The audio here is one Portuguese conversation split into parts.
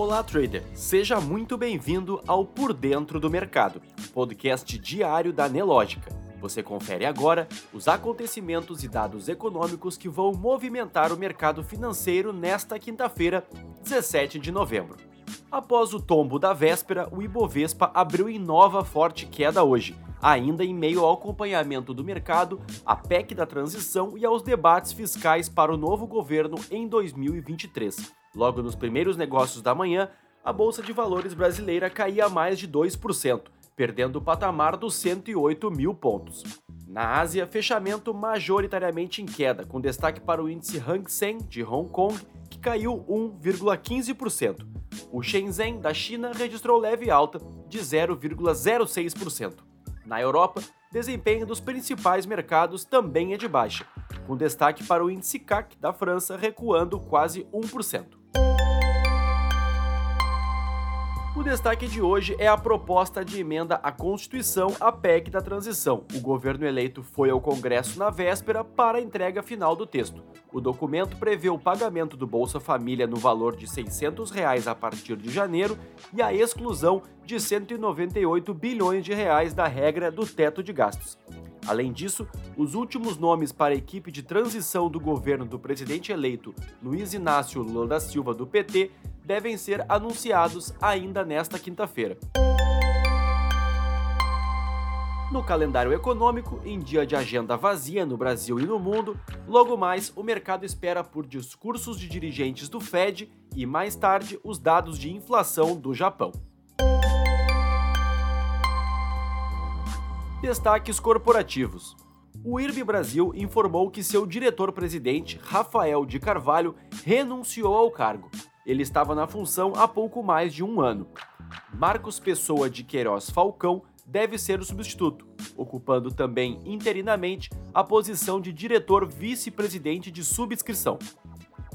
Olá, trader! Seja muito bem-vindo ao Por Dentro do Mercado, podcast diário da Nelógica. Você confere agora os acontecimentos e dados econômicos que vão movimentar o mercado financeiro nesta quinta-feira, 17 de novembro. Após o tombo da véspera, o Ibovespa abriu em nova forte queda hoje, ainda em meio ao acompanhamento do mercado, à PEC da transição e aos debates fiscais para o novo governo em 2023. Logo nos primeiros negócios da manhã, a Bolsa de Valores brasileira caía mais de 2%, perdendo o patamar dos 108 mil pontos. Na Ásia, fechamento majoritariamente em queda, com destaque para o índice Hang Seng de Hong Kong, que caiu 1,15%. O Shenzhen da China registrou leve alta de 0,06%. Na Europa, desempenho dos principais mercados também é de baixa, com destaque para o índice CAC da França recuando quase 1%. O destaque de hoje é a proposta de emenda à Constituição, a PEC da transição. O governo eleito foi ao Congresso na véspera para a entrega final do texto. O documento prevê o pagamento do Bolsa Família no valor de 600 reais a partir de janeiro e a exclusão de 198 bilhões de reais da regra do teto de gastos. Além disso, os últimos nomes para a equipe de transição do governo do presidente eleito Luiz Inácio Lula da Silva do PT devem ser anunciados ainda nesta quinta-feira. No calendário econômico, em dia de agenda vazia no Brasil e no mundo, logo mais o mercado espera por discursos de dirigentes do Fed e mais tarde os dados de inflação do Japão. Destaques corporativos. O IRB Brasil informou que seu diretor-presidente, Rafael de Carvalho, renunciou ao cargo. Ele estava na função há pouco mais de um ano. Marcos Pessoa de Queiroz Falcão deve ser o substituto, ocupando também interinamente a posição de diretor vice-presidente de subscrição.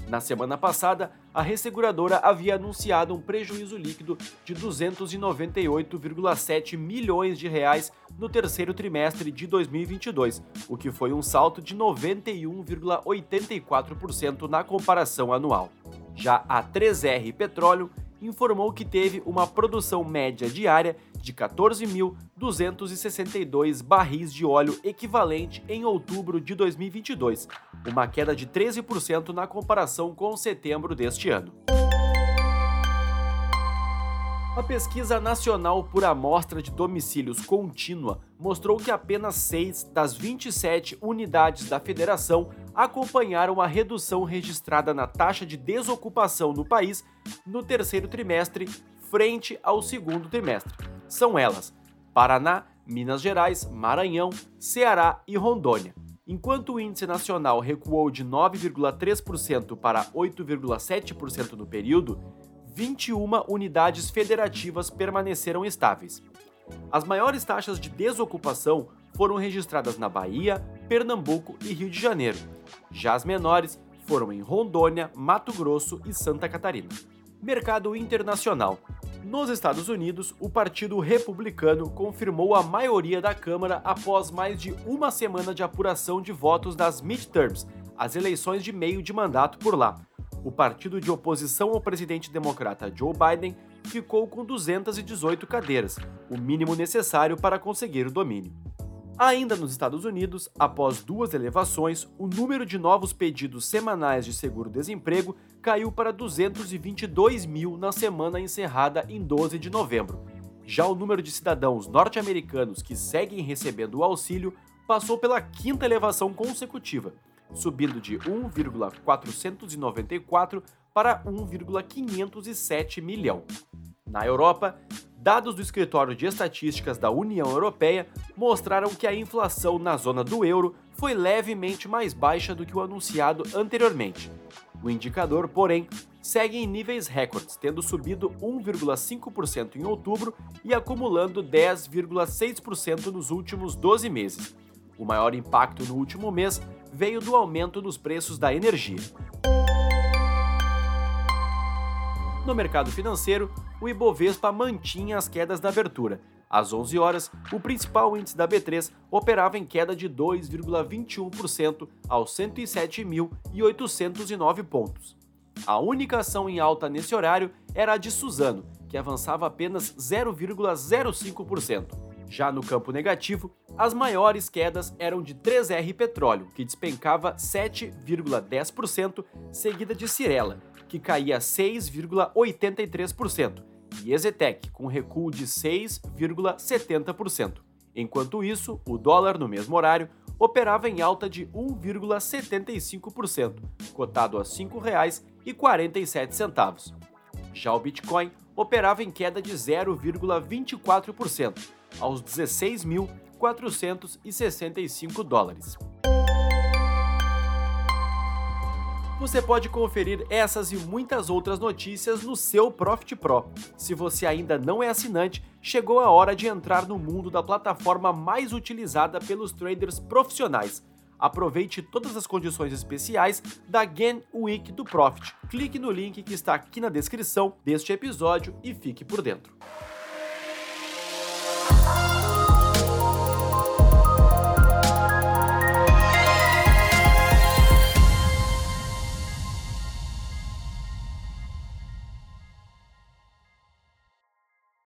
Na semana passada, a resseguradora havia anunciado um prejuízo líquido de 298,7 milhões de reais no terceiro trimestre de 2022, o que foi um salto de 91,84% na comparação anual. Já a 3R Petróleo informou que teve uma produção média diária de 14.262 barris de óleo equivalente em outubro de 2022, uma queda de 13% na comparação com setembro deste ano. A pesquisa nacional por amostra de domicílios contínua mostrou que apenas 6 das 27 unidades da federação acompanharam a redução registrada na taxa de desocupação no país no terceiro trimestre frente ao segundo trimestre. São elas: Paraná, Minas Gerais, Maranhão, Ceará e Rondônia. Enquanto o índice nacional recuou de 9,3% para 8,7% no período, 21 unidades federativas permaneceram estáveis. As maiores taxas de desocupação foram registradas na Bahia, Pernambuco e Rio de Janeiro. Já as menores foram em Rondônia, Mato Grosso e Santa Catarina. Mercado internacional. Nos Estados Unidos, o Partido Republicano confirmou a maioria da Câmara após mais de uma semana de apuração de votos das midterms, as eleições de meio de mandato por lá. O partido de oposição ao presidente democrata Joe Biden ficou com 218 cadeiras, o mínimo necessário para conseguir o domínio. Ainda nos Estados Unidos, após duas elevações, o número de novos pedidos semanais de seguro-desemprego caiu para 222 mil na semana encerrada em 12 de novembro. Já o número de cidadãos norte-americanos que seguem recebendo o auxílio passou pela quinta elevação consecutiva, subindo de 1,494 para 1,507 milhão. Na Europa, Dados do Escritório de Estatísticas da União Europeia mostraram que a inflação na zona do euro foi levemente mais baixa do que o anunciado anteriormente. O indicador, porém, segue em níveis recordes, tendo subido 1,5% em outubro e acumulando 10,6% nos últimos 12 meses. O maior impacto no último mês veio do aumento nos preços da energia. No mercado financeiro, o Ibovespa mantinha as quedas da abertura. Às 11 horas, o principal índice da B3 operava em queda de 2,21% aos 107.809 pontos. A única ação em alta nesse horário era a de Suzano, que avançava apenas 0,05%. Já no campo negativo, as maiores quedas eram de 3R Petróleo, que despencava 7,10%, seguida de Cirela, que caía 6,83%, e Ezetec, com recuo de 6,70%. Enquanto isso, o dólar no mesmo horário operava em alta de 1,75%, cotado a R$ 5,47. Já o Bitcoin operava em queda de 0,24%, aos 16.465 dólares. Você pode conferir essas e muitas outras notícias no seu Profit Pro. Se você ainda não é assinante, chegou a hora de entrar no mundo da plataforma mais utilizada pelos traders profissionais. Aproveite todas as condições especiais da Gen Week do Profit. Clique no link que está aqui na descrição deste episódio e fique por dentro.